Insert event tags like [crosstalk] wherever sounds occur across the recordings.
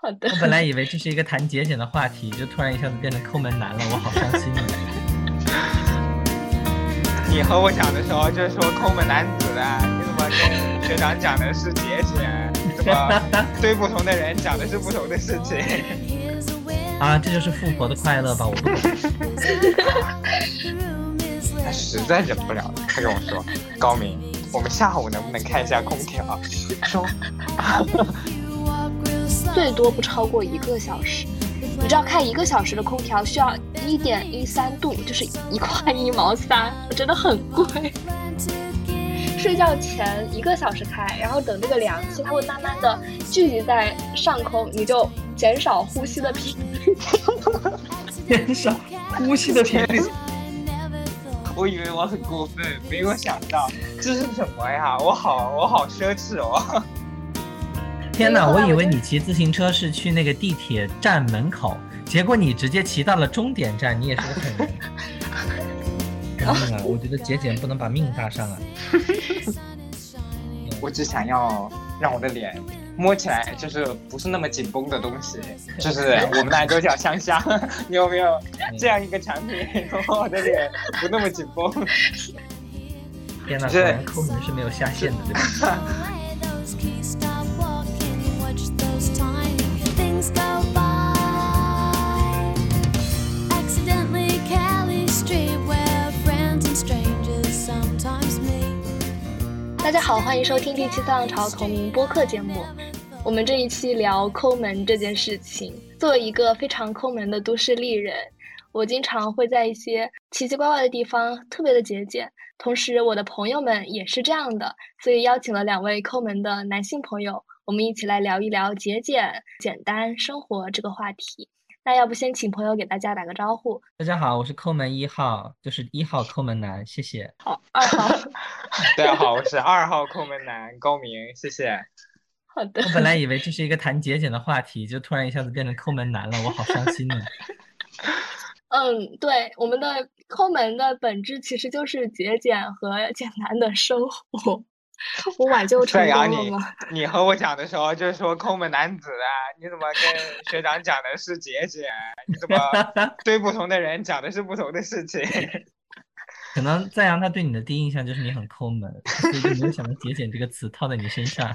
好的。我本来以为这是一个谈节俭的话题，就突然一下子变成抠门男了，我好伤心啊！你和我讲的时候就是说抠门男子的，你怎么跟学长讲的是节俭？你怎么对不同的人讲的是不同的事情？啊，这就是富婆的快乐吧？我不懂。[laughs] 他实在忍不了了，他跟我说：“高明，我们下午能不能开一下空调？”说。最多不超过一个小时，你知道开一个小时的空调需要一点一三度，就是一块一毛三，真的很贵。睡觉前一个小时开，然后等这个凉气，它会慢慢的聚集在上空，你就减少呼吸的频率，[laughs] 减少呼吸的频率。[laughs] 我以为我很过分，没有想到这是什么呀？我好我好奢侈哦。天哪！我以为你骑自行车是去那个地铁站门口，结果你直接骑到了终点站。你也是个狠人。命啊！我觉得节俭不能把命搭上啊。[laughs] 我只想要让我的脸摸起来就是不是那么紧绷的东西，[laughs] 就是我们的狗脚香香。[laughs] 你有没有这样一个产品，我的脸不那么紧绷？天哪！果然抠门是没有下限的，对吧？大家好，欢迎收听第七浪潮同名播客节目。我们这一期聊抠门这件事情。作为一个非常抠门的都市丽人，我经常会在一些奇奇怪怪的地方特别的节俭。同时，我的朋友们也是这样的，所以邀请了两位抠门的男性朋友，我们一起来聊一聊节俭、简单生活这个话题。那要不先请朋友给大家打个招呼。大家好，我是抠门一号，就是一号抠门男，谢谢。好，二号。[laughs] 大家好，我是二号抠门男高明，谢谢。好的。我本来以为这是一个谈节俭的话题，就突然一下子变成抠门男了，我好伤心呢。嗯，对，我们的抠门的本质其实就是节俭和简单的生活。[laughs] 我挽救成功了吗？你和我讲的时候就是说抠门男子啊，你怎么跟学长讲的是节俭？你怎么 [laughs] 对不同的人讲的是不同的事情？可能赞扬他对你的第一印象就是你很抠门，所以就没有想到节俭这个词套在你身上。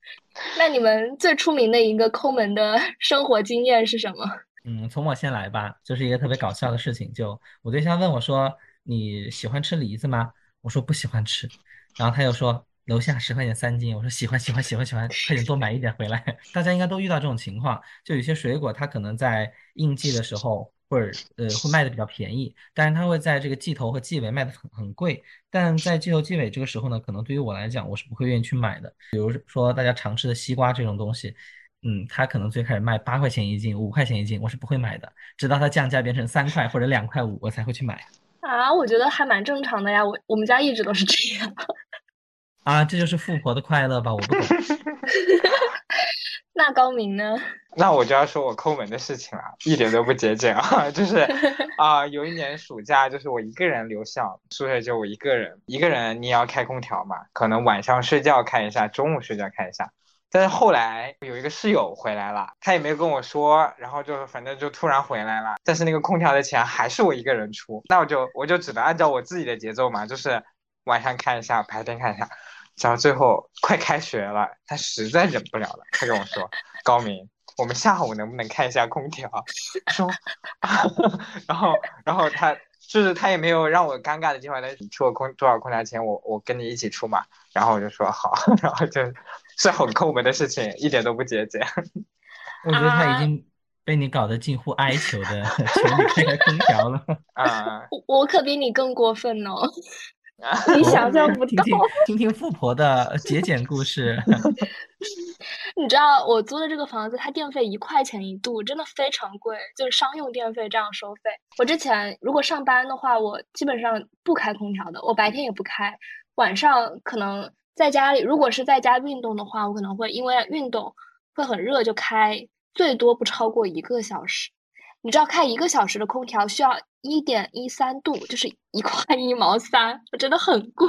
[laughs] 那你们最出名的一个抠门的生活经验是什么？嗯，从我先来吧，就是一个特别搞笑的事情。就我对象问我说：“你喜欢吃梨子吗？”我说不喜欢吃，然后他又说。楼下十块钱三斤，我说喜欢喜欢喜欢喜欢，快点多买一点回来。[laughs] 大家应该都遇到这种情况，就有些水果它可能在应季的时候，或者呃会卖的比较便宜，但是它会在这个季头和季尾卖的很很贵。但在季头季尾这个时候呢，可能对于我来讲，我是不会愿意去买的。比如说大家常吃的西瓜这种东西，嗯，它可能最开始卖八块钱一斤，五块钱一斤，我是不会买的，直到它降价变成三块或者两块五，我才会去买。啊，我觉得还蛮正常的呀，我我们家一直都是这样。啊，这就是富婆的快乐吧？我不懂。[laughs] 那高明呢？那我就要说我抠门的事情了，一点都不节俭啊！[laughs] 就是 [laughs] 啊，有一年暑假，就是我一个人留校，宿舍就我一个人，一个人你也要开空调嘛，可能晚上睡觉开一下，中午睡觉开一下。但是后来有一个室友回来了，他也没有跟我说，然后就反正就突然回来了，但是那个空调的钱还是我一个人出，那我就我就只能按照我自己的节奏嘛，就是晚上看一下，白天看一下。然后最后快开学了，他实在忍不了了，他跟我说：“高明，我们下午能不能开一下空调？” [laughs] 说，[laughs] 然后然后他就是他也没有让我尴尬的地方，他出了空多少空调钱，我我跟你一起出嘛。然后我就说好，[laughs] 然后就是很抠门的事情，一点都不节俭。我觉得他已经被你搞得近乎哀求的求你开开空调了。啊，我可比你更过分哦。你想象不到，听听富婆的节俭故事。[laughs] 你知道我租的这个房子，它电费一块钱一度，真的非常贵，就是商用电费这样收费。我之前如果上班的话，我基本上不开空调的，我白天也不开，晚上可能在家里，如果是在家运动的话，我可能会因为运动会很热就开，最多不超过一个小时。你知道开一个小时的空调需要一点一三度，就是一块一毛三，真的很贵。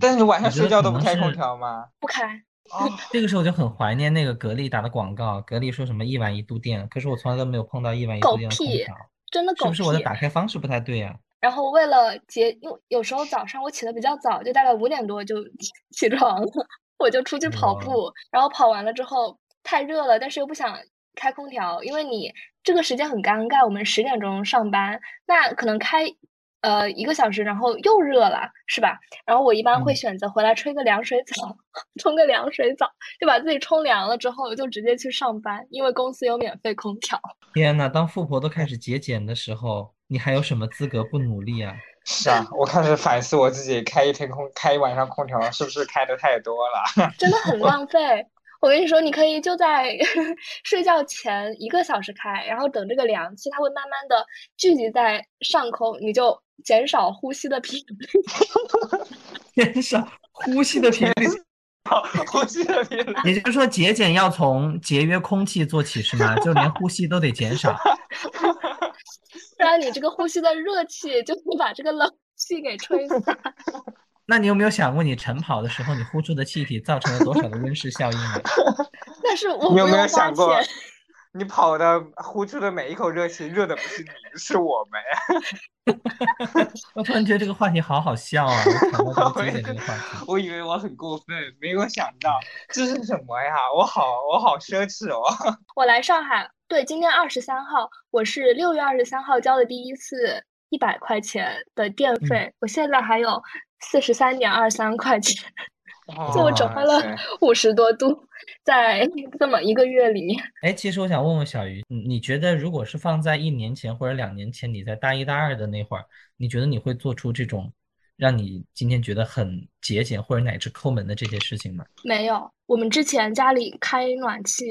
但是你晚上睡觉都不开空调吗？不开。哦，这个时候我就很怀念那个格力打的广告，格力说什么一晚一度电，可是我从来都没有碰到一晚一度电的空屁调，真的狗是不是我的。打开方式不太对呀？然后为了节，因为有时候早上我起的比较早，就大概五点多就起 [laughs] 起床了，我就出去跑步，然后跑完了之后太热了，但是又不想开空调，因为你这个时间很尴尬，我们十点钟上班，那可能开呃一个小时，然后又热了，是吧？然后我一般会嗯选择回来吹个凉水澡，[laughs] 冲个凉水澡，就把自己冲凉了之后，就直接去上班，因为公司有免费空调。天呐，当富婆都开始节俭的时候，你还有什么资格不努力啊？是啊，我开始反思我自己开一天空开一晚上空调是不是开的太多了？真的很浪费。我跟你说，你可以就在 [laughs] 睡觉前一个小时开，然后等这个凉气，它会慢慢的聚集在上空，你就减少呼吸的频率。[laughs] [laughs] 减少呼吸的频率，呼吸的频率。也就是说节俭要从节约空气做起是吗？就连呼吸都得减少。不然你这个呼吸的热气就会把这个冷气给吹散。那你有没有想过，你晨跑的时候，你呼出的气体造成了多少的温室效应呢？[laughs] [laughs] 但是我你有没有想过，你跑的呼出的每一口热气，热的不是你，是我们。[laughs] 我突然觉得这个话题好好笑啊！我我以为我很过分，没有想到这是什么呀？我好我好奢侈哦。我来上海，对，今天二十三号，我是六月二十三号交的第一次一百块钱的电费，我现在还有四十三点二三块钱，[laughs] 就我折哇花了塞五十多度，在这么一个月里面。哎，其实我想问问小鱼，你你觉得如果是放在一年前或者两年前，你在大一大二的那会儿，你觉得你会做出这种让你今天觉得很节俭或者乃至抠门的这些事情吗？没有，我们之前家里开暖气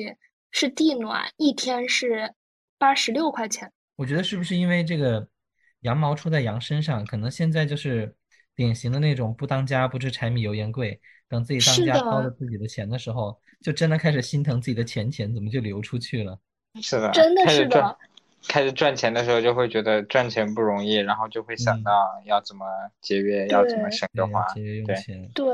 是地暖，一天是八十六块钱。我觉得是不是因为这个羊毛出在羊身上，可能现在就是典型的那种不当家不知柴米油盐贵，等自己当家掏了自己的钱的时候，就真的开始心疼自己的钱钱怎么就流出去了。是的，真的是开始赚的，开始赚钱的时候就会觉得赚钱不容易，然后就会想嗯到要怎么节约，要怎么省着花。节约用对钱。对，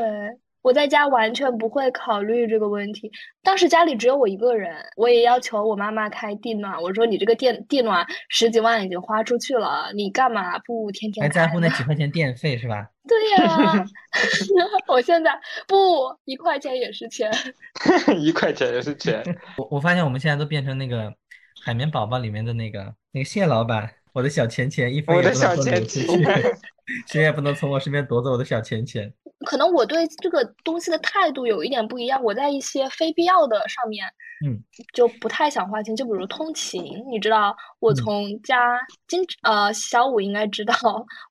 我在家完全不会考虑这个问题。当时家里只有我一个人，我也要求我妈妈开地暖。我说你这个电地暖十几万已经花出去了，你干嘛不天天还在？乎那几块钱电费是吧？[laughs] 对呀，[laughs] 我现在不一块钱也是钱。一块钱也是钱。[laughs] 我我发现我们现在都变成那个海绵宝宝里面的那个那个蟹老板，我的小钱钱一分也不能小钱够流出去，谁也不能从我身边夺走我的小钱钱。可能我对这个东西的态度有一点不一样，我在一些非必要的上面，嗯，就不太想花钱。就比如通勤，你知道，我嗯从家经呃小五应该知道，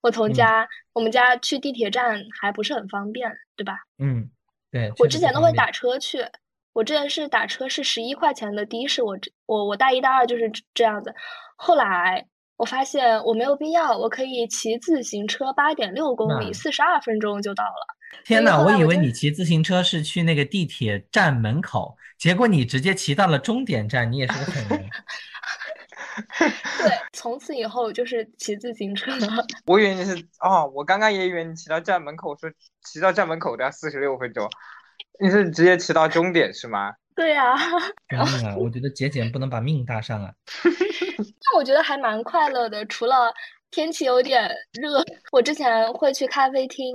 我从嗯家我们家去地铁站还不是很方便，对吧？嗯，对，我之前都会打车去，我之前是打车是十一块钱的的士，我这我我大一大二就是这这样子，后来我发现我没有必要，我可以骑自行车八点六公里，那四十二分钟就到了。天呐，我以为你骑自行车是去那个地铁站门口，结果你直接骑到了终点站，你也是个狠人。[laughs] 对，从此以后就是骑自行车。[laughs] 我以为你是哦，我刚刚也以为你骑到站门口，说骑到站门口都要四十六分钟，你是直接骑到终点是吗？对呀、救命啊！我觉得节俭不能把命搭上啊。[laughs] 但我觉得还蛮快乐的，除了天气有点热，我之前会去咖啡厅，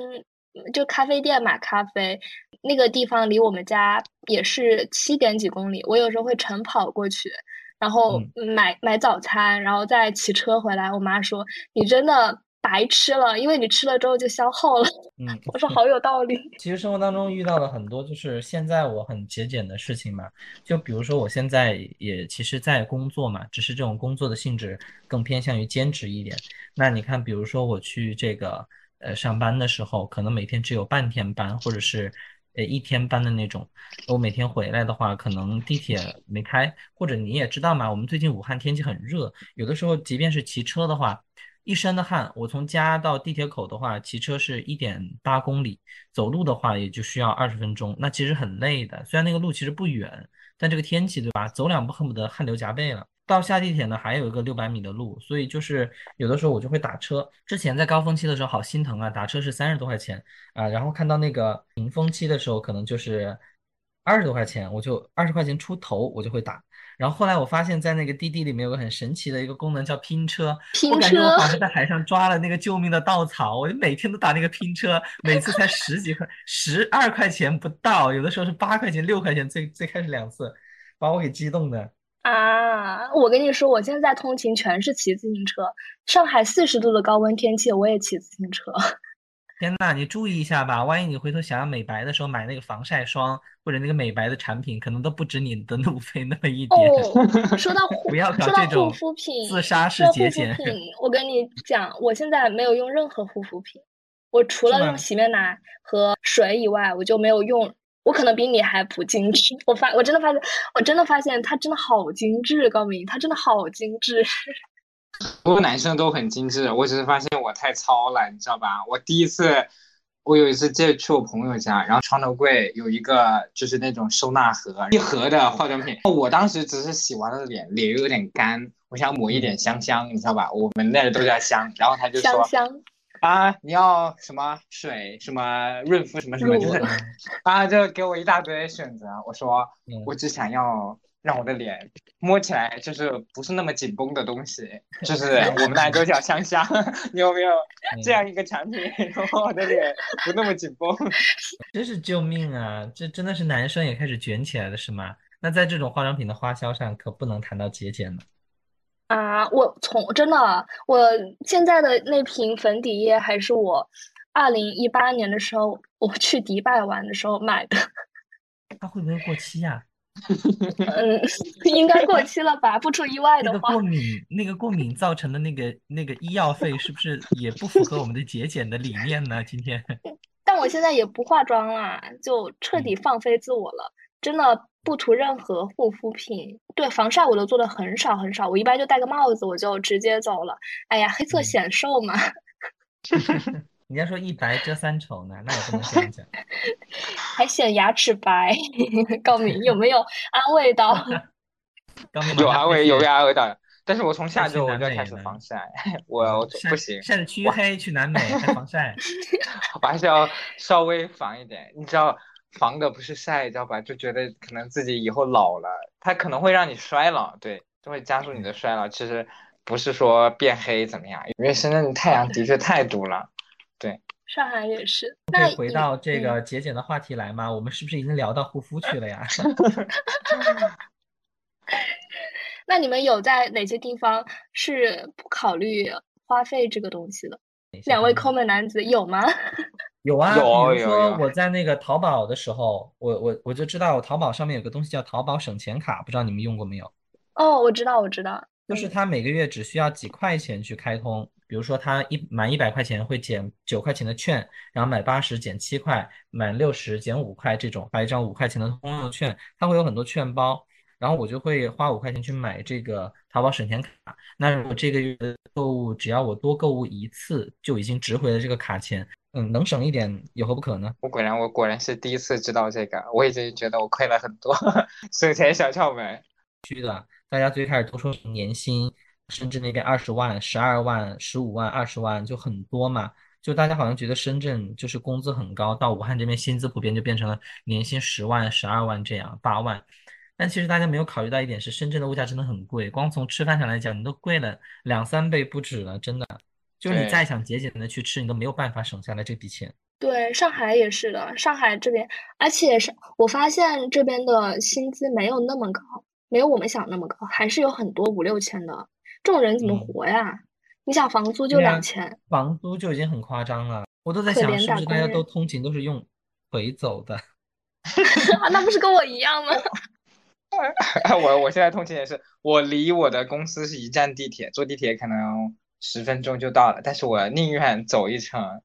就咖啡店买咖啡，那个地方离我们家也是七点几公里，我有时候会晨跑过去，然后嗯买买早餐，然后再骑车回来。我妈说你真的白吃了，因为你吃了之后就消耗了。嗯，我说好有道理。其实生活当中遇到了很多，就是现在我很节俭的事情嘛。就比如说我现在也其实在工作嘛，只是这种工作的性质更偏向于兼职一点。那你看，比如说我去这个呃上班的时候，可能每天只有半天班，或者是呃一天班的那种。我每天回来的话，可能地铁没开，或者你也知道嘛，我们最近武汉天气很热，有的时候即便是骑车的话。一身的汗，我从家到地铁口的话，骑车是一点八公里，走路的话也就需要二十分钟，那其实很累的。虽然那个路其实不远，但这个天气对吧，走两步恨不得汗流浃背了。到下地铁呢，还有一个六百米的路，所以就是有的时候我就会打车。之前在高峰期的时候好心疼啊，打车是三十多块钱啊，然后看到那个平峰期的时候可能就是二十多块钱，我就二十块钱出头我就会打。然后后来我发现，在那个滴滴里面有个很神奇的一个功能叫拼车，拼我感觉我车好像在海上抓了那个救命的稻草，我就每天都打那个拼车，每次才十几块，十二块钱不到，有的时候是八块钱、六块钱，最最开始两次，把我给激动的。啊！我跟你说，我现在通勤全是骑自行车。上海四十度的高温天气，我也骑自行车。[laughs] 天呐，你注意一下吧，万一你回头想要美白的时候买那个防晒霜或者那个美白的产品，可能都不止你的路费那么一点。哦，[laughs] 说到护，不要搞说到这种护肤品，自杀式节俭。品，[laughs] 我跟你讲，我现在没有用任何护肤品，我除了用洗面奶和水以外，我就没有用。我可能比你还不精致，[laughs] 我发我真的发现，我真的发现他真的好精致，高明，他真的好精致。[laughs] 不过男生都很精致，我只是发现我太糙了，你知道吧？我第一次，我有一次借去我朋友家，然后床头柜有一个就是那种收纳盒，一盒的化妆品。我当时只是洗完了脸，脸又有点干，我想抹一点香香，你知道吧？我们那儿都叫香，然后他就说香香，啊，你要什么水，什么润肤，什么什么，就是啊，就给我一大堆选择。我说嗯我只想要让我的脸摸起来就是不是那么紧绷的东西，就是我们大家都叫香香。[laughs] 你有没有这样一个产品，让我的脸不那么紧绷？[laughs] 真是救命啊！这真的是男生也开始卷起来了，是吗？那在这种化妆品的花销上，可不能谈到节俭了。啊，我从真的，我现在的那瓶粉底液还是我二零一八年的时候我去迪拜玩的时候买的，[laughs] 它会不会过期呀、[laughs] 嗯，应该过期了吧？不出意外的话那个过，敏，那个过敏造成的那个那个医药费，是不是也不符合我们的节俭的理念呢？今天，[laughs] 但我现在也不化妆啦，就彻底放飞自我了，真的不涂任何护肤品，对防晒我都做的很少很少，我一般就戴个帽子我就直接走了。哎呀，黑色嗯显瘦嘛，[laughs] 人家说一白遮三丑呢，那也不能这样讲。[laughs] 还显牙齿白。高明有没有安慰到？[laughs] 有安慰，有被安慰到。但是我从下周我就开始防晒，我我不行，晒得黢黑去南美还防晒，我还是要稍微防一点。你知道，防的不是晒，你知道吧？就觉得可能自己以后老了，它可能会让你衰老，对，就会加速你的衰老。其实不是说变黑怎么样，因为深圳的太阳的确太毒了。对上海也是。那回到这嗯个节俭的话题来吗？我们是不是已经聊到护肤去了呀？[laughs] 那你们有在哪些地方是不考虑花费这个东西的？两位抠门男子有吗？有啊，比如说我在那个淘宝的时候，我我我就知道淘宝上面有个东西叫淘宝省钱卡，不知道你们用过没有？哦，我知道，我知道。就是嗯它每个月只需要几块钱去开通，比如说它一满一百块钱会减九块钱的券，然后满八十减七块，满六十减五块这种，还有一张五块钱的通用券，它会有很多券包，然后我就会花五块钱去买这个淘宝省钱卡。那如果这个月的购物只要我多购物一次，就已经值回了这个卡钱，嗯，能省一点有何不可呢？我果然，我果然是第一次知道这个，我已经觉得我亏了很多 [laughs] 省钱小窍门。虚的大家最开始都说年薪深圳那边二十万、十二万、十五万、二十万就很多嘛，就大家好像觉得深圳就是工资很高，到武汉这边薪资普遍就变成了年薪十万、十二万这样，八万。但其实大家没有考虑到一点是，深圳的物价真的很贵，光从吃饭上来讲，你都贵了两三倍不止了，真的。就是你再想节俭的去吃，你都没有办法省下来这笔钱。对，上海也是的，上海这边，而且是我发现这边的薪资没有那么高，没有我们想那么高，还是有很多五六千的，这种人怎么嗯活呀？你想房租就两千，房租就已经很夸张了，我都在想，是不是大家都通勤都是用腿走的？[laughs] 那不是跟我一样吗？[laughs] 我我现在通勤也是，我离我的公司是一站地铁，坐地铁可能十分钟就到了，但是我宁愿走一程，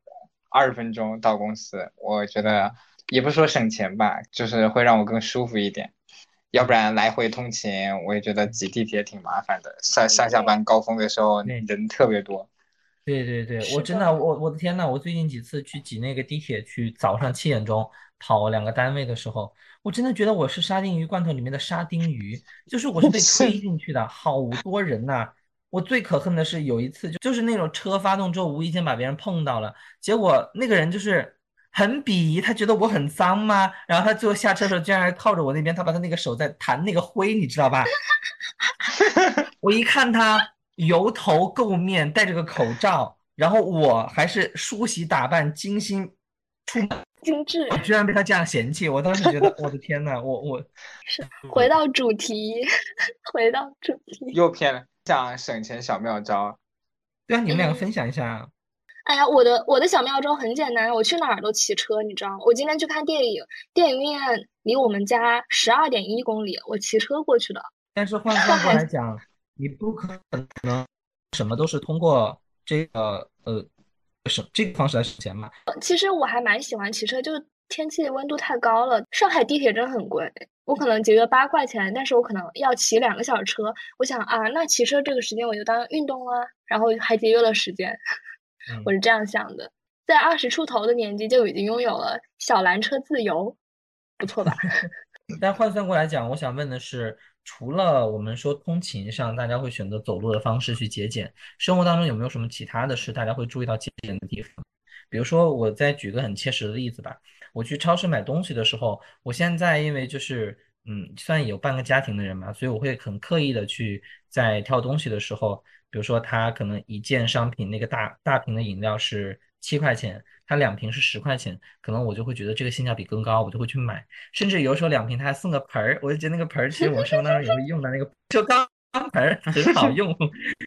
二十分钟到公司，我觉得也不是说省钱吧，就是会让我更舒服一点。要不然来回通勤，我也觉得挤地铁挺麻烦的，上上下班高峰的时候对人特别多。对对对，我真的的我我的天呐，我最近几次去挤那个地铁，去早上七点钟跑两个单位的时候，我真的觉得我是沙丁鱼罐头里面的沙丁鱼，就是我是被 [laughs] 推进去的，好多人呐、我最可恨的是有一次就就是那种车发动之后无意间把别人碰到了，结果那个人就是很鄙夷，他觉得我很脏吗？然后他最后下车的时候，居然还靠着我那边，他把他那个手在弹那个灰，你知道吧？[laughs] 我一看他油头垢面，戴着个口罩，然后我还是梳洗打扮精心出门，精致。居然被他这样嫌弃，我当时觉得我的天呐，我我是回到主题，回到主题，[laughs] 又偏了，讲省钱小妙招。对啊，你们两个分享一下。哎呀，我的我的小妙招很简单，我去哪儿都骑车，你知道吗？我今天去看电影，电影院离我们家十二点一公里，我骑车过去的。但是换算过来讲，你不可能什么都是通过这个呃什这个方式来省钱嘛。其实我还蛮喜欢骑车，就是天气温度太高了，上海地铁真的很贵，我可能节约八块钱，但是我可能要骑两个小时车。我想啊，那骑车这个时间我就当运动啊，然后还节约了时间。[laughs] 我是这样想的，在二十出头的年纪就已经拥有了小蓝车自由，不错吧？[laughs] 但换算过来讲，我想问的是，除了我们说通勤上大家会选择走路的方式去节俭，生活当中有没有什么其他的事大家会注意到节俭的地方？比如说，我再举个很切实的例子吧，我去超市买东西的时候，我现在因为就是嗯，算有半个家庭的人嘛，所以我会很刻意的去在挑东西的时候。比如说，他可能一件商品那个大大瓶的饮料是七块钱，他两瓶是十块钱，可能我就会觉得这个性价比更高，我就会去买。甚至有时候两瓶他还送个盆儿，我就觉得那个盆儿其实我生活当中也会用到那个就钢盆儿很好用，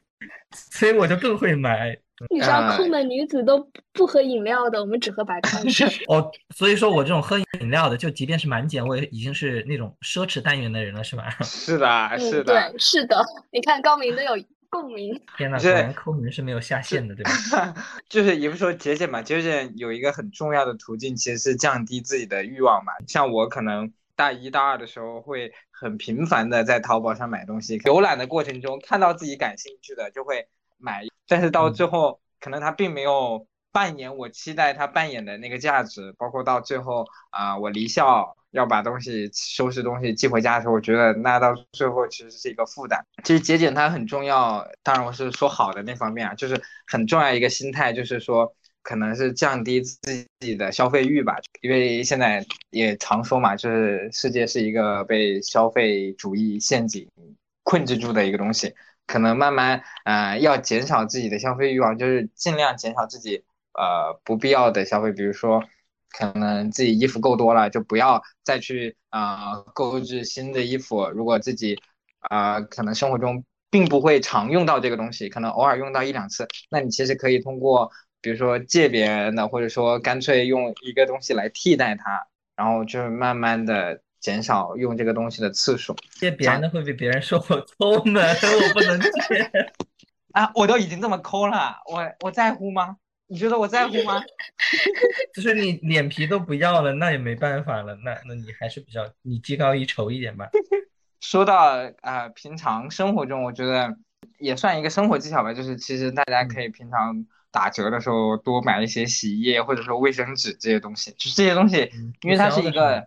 [laughs] 所以我就更会买。你知道抠门女子都不喝饮料的，我们只喝白开水。[laughs] 哦，所以说我这种喝饮料的，就即便是满减，我也已经是那种奢侈单元的人了，是吧？[laughs] 是的，是的，对，是的。你看高明都有。共鸣，天呐，果然抠门是没有下限的，对吧？[laughs] 就是也不说节俭嘛，节俭有一个很重要的途径，其实是降低自己的欲望嘛。像我可能大一大二的时候，会很频繁的在淘宝上买东西，浏览的过程中看到自己感兴趣的就会买，但是到最后可能他并没有扮演我期待他扮演的那个价值，包括到最后啊，我离校。要把东西收拾东西寄回家的时候，我觉得那到最后其实是一个负担。其实节俭它很重要，当然我是说好的那方面啊，就是很重要一个心态，就是说可能是降低自己的消费欲吧。因为现在也常说嘛，就是世界是一个被消费主义陷阱困制住的一个东西，可能慢慢呃要减少自己的消费欲望，就是尽量减少自己呃不必要的消费，比如说。可能自己衣服够多了，就不要再去啊购置新的衣服。如果自己啊可能生活中并不会常用到这个东西，可能偶尔用到一两次，那你其实可以通过比如说借别人的，或者说干脆用一个东西来替代它，然后就是慢慢的减少用这个东西的次数。借别人的会被别人说我抠门，[laughs] 我不能借 [laughs] 啊！我都已经这么抠了，我我在乎吗？你觉得我在乎吗？[laughs] 就是你脸皮都不要了，那也没办法了。那那你还是比较你技高一筹一点吧。说到啊，平常生活中，我觉得也算一个生活技巧吧。就是其实大家可以平常打折的时候多买一些洗衣液或者说卫生纸这些东西。就是这些东西，因为它是一个，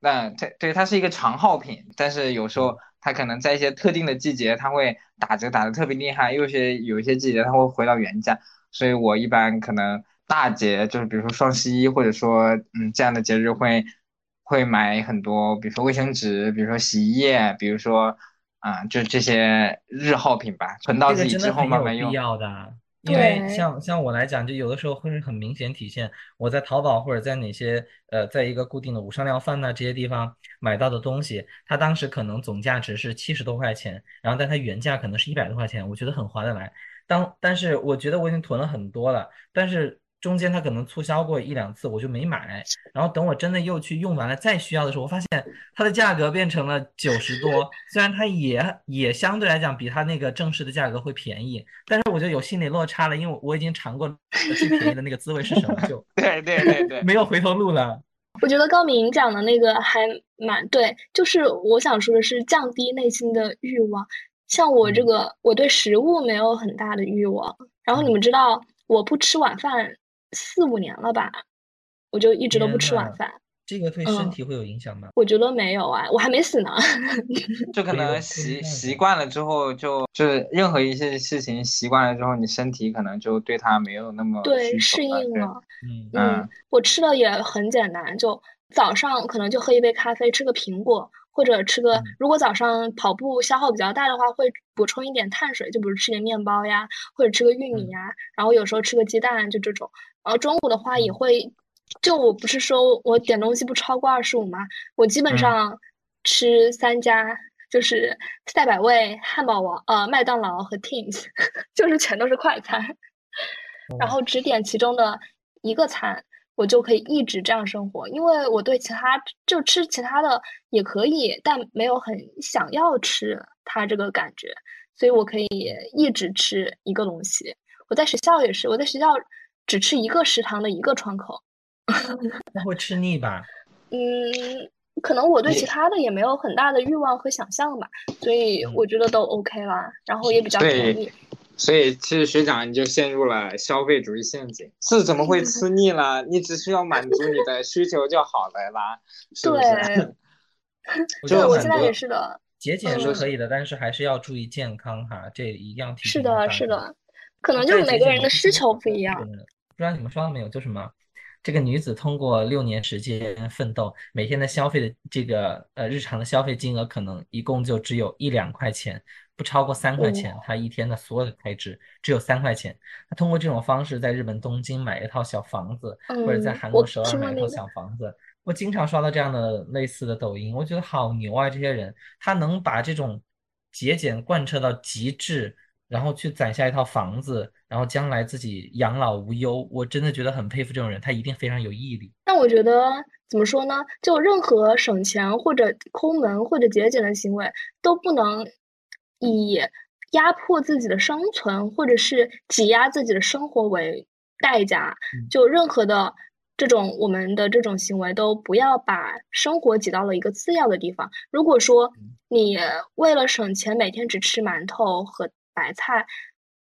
那它对，它是一个长耗品。但是有时候它可能在一些特定的季节，它会打折打的特别厉害；有些有一些季节，它会回到原价。所以我一般可能大节就是比如说双十一或者说嗯这样的节日会会买很多，比如说卫生纸，比如说洗衣液，比如说啊就这些日耗品吧，存到自己之后慢慢用。必要的，因为像像我来讲，就有的时候会很明显体现我在淘宝或者在哪些呃在一个固定的无商量贩呐这些地方买到的东西，它当时可能总价值是七十多块钱，然后但它原价可能是一百多块钱，我觉得很划得来。当但是我觉得我已经囤了很多了，但是中间它可能促销过一两次，我就没买。然后等我真的又去用完了再需要的时候，我发现它的价格变成了九十多。虽然它也也相对来讲比它那个正式的价格会便宜，但是我就有心理落差了，因为我已经尝过最便宜的那个滋味是什么，就对对对对，[laughs] 没有回头路了。我觉得高明讲的那个还蛮对，就是我想说的是降低内心的欲望。像我这个，我对食物没有很大的欲望。然后你们知道，我不吃晚饭四五年了吧？我就一直都不吃晚饭。这个对身嗯体会有影响吗？我觉得没有啊，我还没死呢。[laughs] 就可能习习惯了之后就，就是任何一些事情习惯了之后，你身体可能就对它没有那么对，适应了。嗯我吃的也很简单，就早上可能就喝一杯咖啡，吃个苹果，或者吃个，嗯如果早上跑步消耗比较大的话，会补充一点碳水，就比如吃点面包呀，或者吃个玉米嗯呀，然后有时候吃个鸡蛋，就这种。然后中午的话也嗯会，就我不是说我点东西不超过二十五吗？我基本嗯上吃三家，就是赛百味、汉堡王、呃麦当劳和 Teams，[laughs] 就是全都是快餐。然哦后只点其中的一个餐，我就可以一直这样生活，因为我对其他就吃其他的也可以，但没有很想要吃它这个感觉，所以我可以一直吃一个东西。我在学校也是，我在学校只吃一个食堂的一个窗口，[laughs] 那会吃腻吧？嗯，可能我对其他的也没有很大的欲望和想象吧，所以嗯我觉得都 OK 啦，然后也比较便对宜。所以其实学长你就陷入了消费主义陷阱，是怎么会吃腻了？[laughs] 你只需要满足你的需求就好了啦，是不是？[laughs] 对，我就对，我现在也是的。节俭是嗯可以的，但是还是要注意健康哈，这一样提是的。是的，可能就是每个人的需求不一样。不知道你们刷到没有？就什么，这个女子通过六年时间奋斗，每天的消费的这个呃日常的消费金额可能一共就只有一两块钱，不超过三块钱。哦她一天的所有的开支只有三块钱。她通过这种方式在日本东京买一套小房子，或者在韩国首尔买一套小房子。我经常刷到这样的类似的抖音，我觉得好牛啊！这些人他能把这种节俭贯彻到极致，然后去攒下一套房子，然后将来自己养老无忧，我真的觉得很佩服这种人，他一定非常有毅力。但我觉得怎么说呢？就任何省钱或者抠门或者节俭的行为，都不能以压迫自己的生存或者是挤压自己的生活为代价。嗯就任何的这种我们的这种行为，都不要把生活挤到了一个次要的地方。如果说嗯你为了省钱，每天只吃馒头和白菜，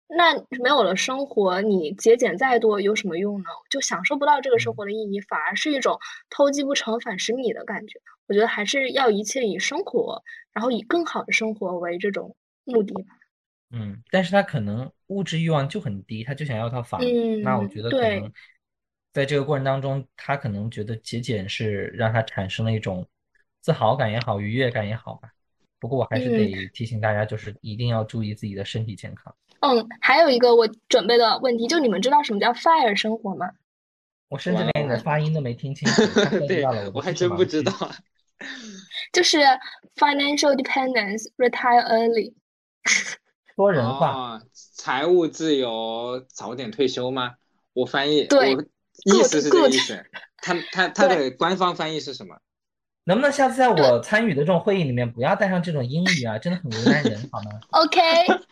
那没有了生活，你节俭再多有什么用呢？就享受不到这个生嗯活的意义，反而是一种偷鸡不成反蚀米的感觉。我觉得还是要一切以生活，然后以更好的生活为这种目的吧。嗯，但是他可能物质欲望就很低，他就想要套房。那我嗯，觉得可对，能在这个过程当中，他可能觉得节俭是让他产生了一种自豪感也好，愉悦感也好吧。不过我还是嗯得提醒大家，就是一定要注意自己的身体健康。嗯，还有一个我准备的问题，就你们知道什么叫 FIRE 生活吗？我甚至连你的哦发音都没听清 [laughs] 对我，还真不知道。[laughs] 就是 financial dependence, retire early。[laughs] 说人话。哦，财务自由，早点退休吗？我翻译，对我意思是这个 good 意思。他他他的官方翻译是什么？能不能下次在我参与的这种会议里面不要带上这种英语啊？真的很为难人，好吗？OK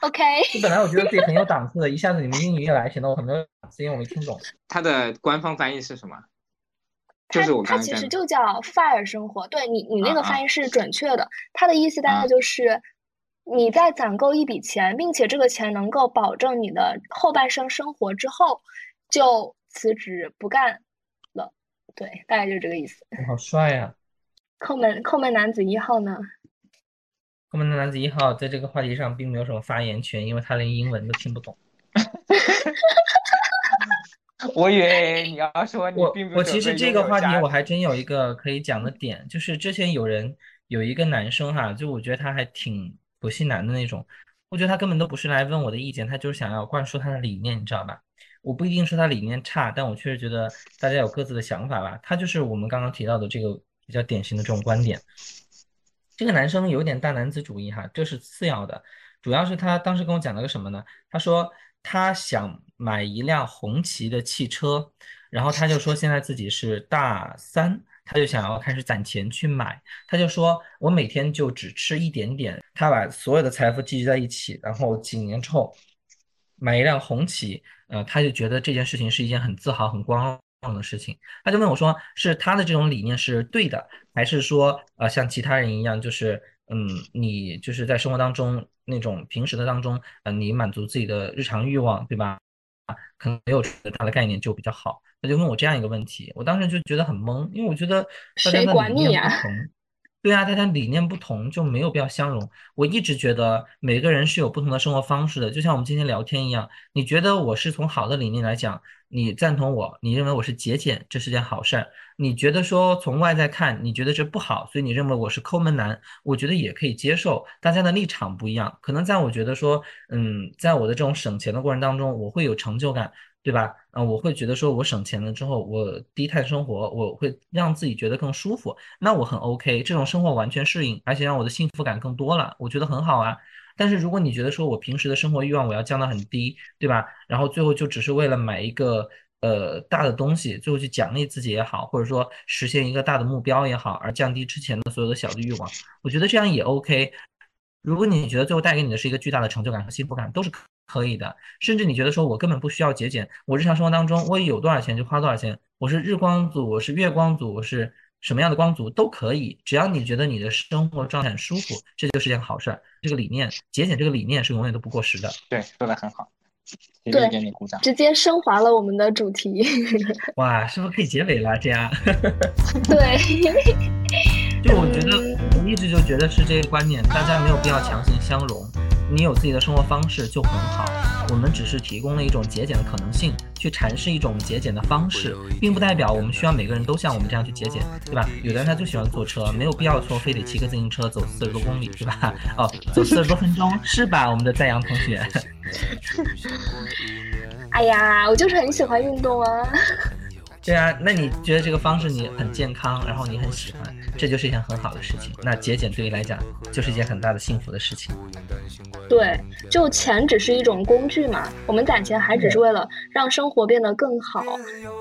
OK，[laughs] 就本来我觉得自己很有档次的，一下子你们英语一来，显得我很没有档次，因为我没听懂。它的官方翻译是什么？就是我它其。实就叫 FIRE 生活，对你你那个翻译是准确的。它的意思大啊概就是你在攒够一笔钱，并且这个钱能够保证你的后半生生活之后，就辞职不干了。对，大概就是这个意思。你好帅呀、抠门抠门男子一号呢？抠门的男子一号在这个话题上并没有什么发言权，因为他连英文都听不懂。我以为你要说你我并不我其实这个话题我还真有一个可以讲的点，就是之前有人有一个男生哈，就我觉得他还挺普信男的那种，我觉得他根本都不是来问我的意见，他就是想要灌输他的理念，你知道吧？我不一定说他理念差，但我确实觉得大家有各自的想法吧。他就是我们刚刚提到的这个比较典型的这种观点。这个男生有点大男子主义哈，这是次要的，主要是他当时跟我讲了个什么呢？他说他想买一辆红旗的汽车，然后他就说现在自己是大三，他就想要开始攒钱去买。他就说我每天就只吃一点点，他把所有的财富积聚在一起，然后几年之后买一辆红旗，呃，他就觉得这件事情是一件很自豪、很光荣荣的事情。他就问我说，是他的这种理念是对的，还是说呃像其他人一样，就是嗯，你就是在生活当中那种平时的当中，呃，你满足自己的日常欲望，对吧？啊可能没有他的概念就比较好。他就问我这样一个问题，我当时就觉得很懵，因为我觉得大家的理念不同。对啊，大家理念不同就没有必要相融。我一直觉得每个人是有不同的生活方式的，就像我们今天聊天一样。你觉得我是从好的理念来讲，你赞同我，你认为我是节俭，这是件好事儿。你觉得说从外在看，你觉得这不好，所以你认为我是抠门男，我觉得也可以接受。大家的立场不一样，可能在我觉得说，嗯，在我的这种省钱的过程当中，我会有成就感。对吧？啊，我会觉得说，我省钱了之后，我低碳生活，我会让自己觉得更舒服，那我很 OK，这种生活完全适应，而且让我的幸福感更多了，我觉得很好啊。但是如果你觉得说我平时的生活欲望我要降到很低，对吧？然后最后就只是为了买一个呃大的东西，最后去奖励自己也好，或者说实现一个大的目标也好，而降低之前的所有的小的欲望，我觉得这样也 OK。如果你觉得最后带给你的是一个巨大的成就感和幸福感，都是。可以的，甚至你觉得说我根本不需要节俭，我日常生活当中我有多少钱就花多少钱，我是日光族，我是月光族，我是什么样的光族都可以，只要你觉得你的生活状态很舒服，这就是件好事儿。这个理念，节俭这个理念是永远都不过时的。对，说的很好，对，给你鼓掌。直接升华了我们的主题。哇，是不是可以结尾了？这样？[laughs] 对。[laughs] 就我觉得，我一直就觉得是这个观念，大家没有必要强行相融。你有自己的生活方式就很好，我们只是提供了一种节俭的可能性，去阐释一种节俭的方式，并不代表我们需要每个人都像我们这样去节俭，对吧？有的人他就喜欢坐车，没有必要说非得骑个自行车走四十多公里，对吧？哦，走四十多分钟是吧？我们的在阳同学。哎呀，我就是很喜欢运动啊。对啊，那你觉得这个方式你很健康，然后你很喜欢，这就是一件很好的事情。那节俭对于来讲就是一件很大的幸福的事情。对，就钱只是一种工具嘛，我们攒钱还只是为了让生活变得更好。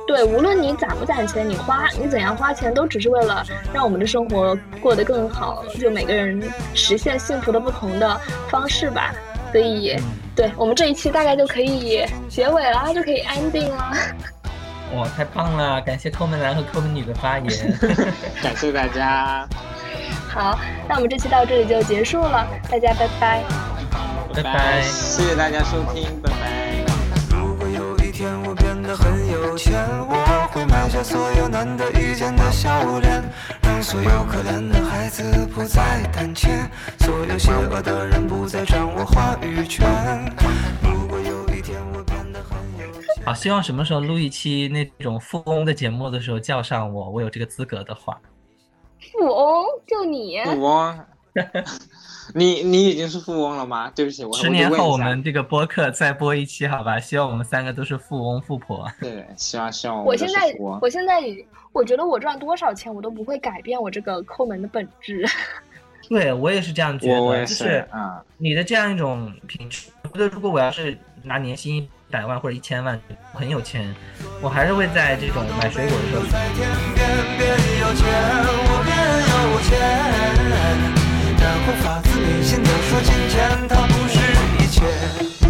对，无论你攒不攒钱，你花你怎样花钱，都只是为了让我们的生活过得更好。就每个人实现幸福的不同的方式吧。所以，对我们这一期大概就可以结尾了，就可以 ending 了。哇，太棒了！感谢抠门男和抠门女的发言，[laughs] 感谢大家。好，那我们这期到这里就结束了，大家拜拜。拜拜，谢谢大家收听，拜拜。如果有一天我变得很有钱，我会买下所有难得一见的笑脸，让所有可怜的孩子不再胆怯，所有邪恶的人不再掌握话语权。好，希望什么时候录一期那种富翁的节目的时候叫上我，我有这个资格的话。富翁就你？富翁？[laughs] 你你已经是富翁了吗？对不起，我十年后我们这个播客再播一期，好吧？希望我们三个都是富翁富婆。对，希望希望我现在我现在我觉得我赚多少钱，我都不会改变我这个抠门的本质。对我也是这样觉得，就是啊，你的这样一种品质，我觉得如果我要是拿年薪一百万或者一千万，很有钱，我还是会在这种买水果的时候，然后发自内心的说：金钱它不是一切。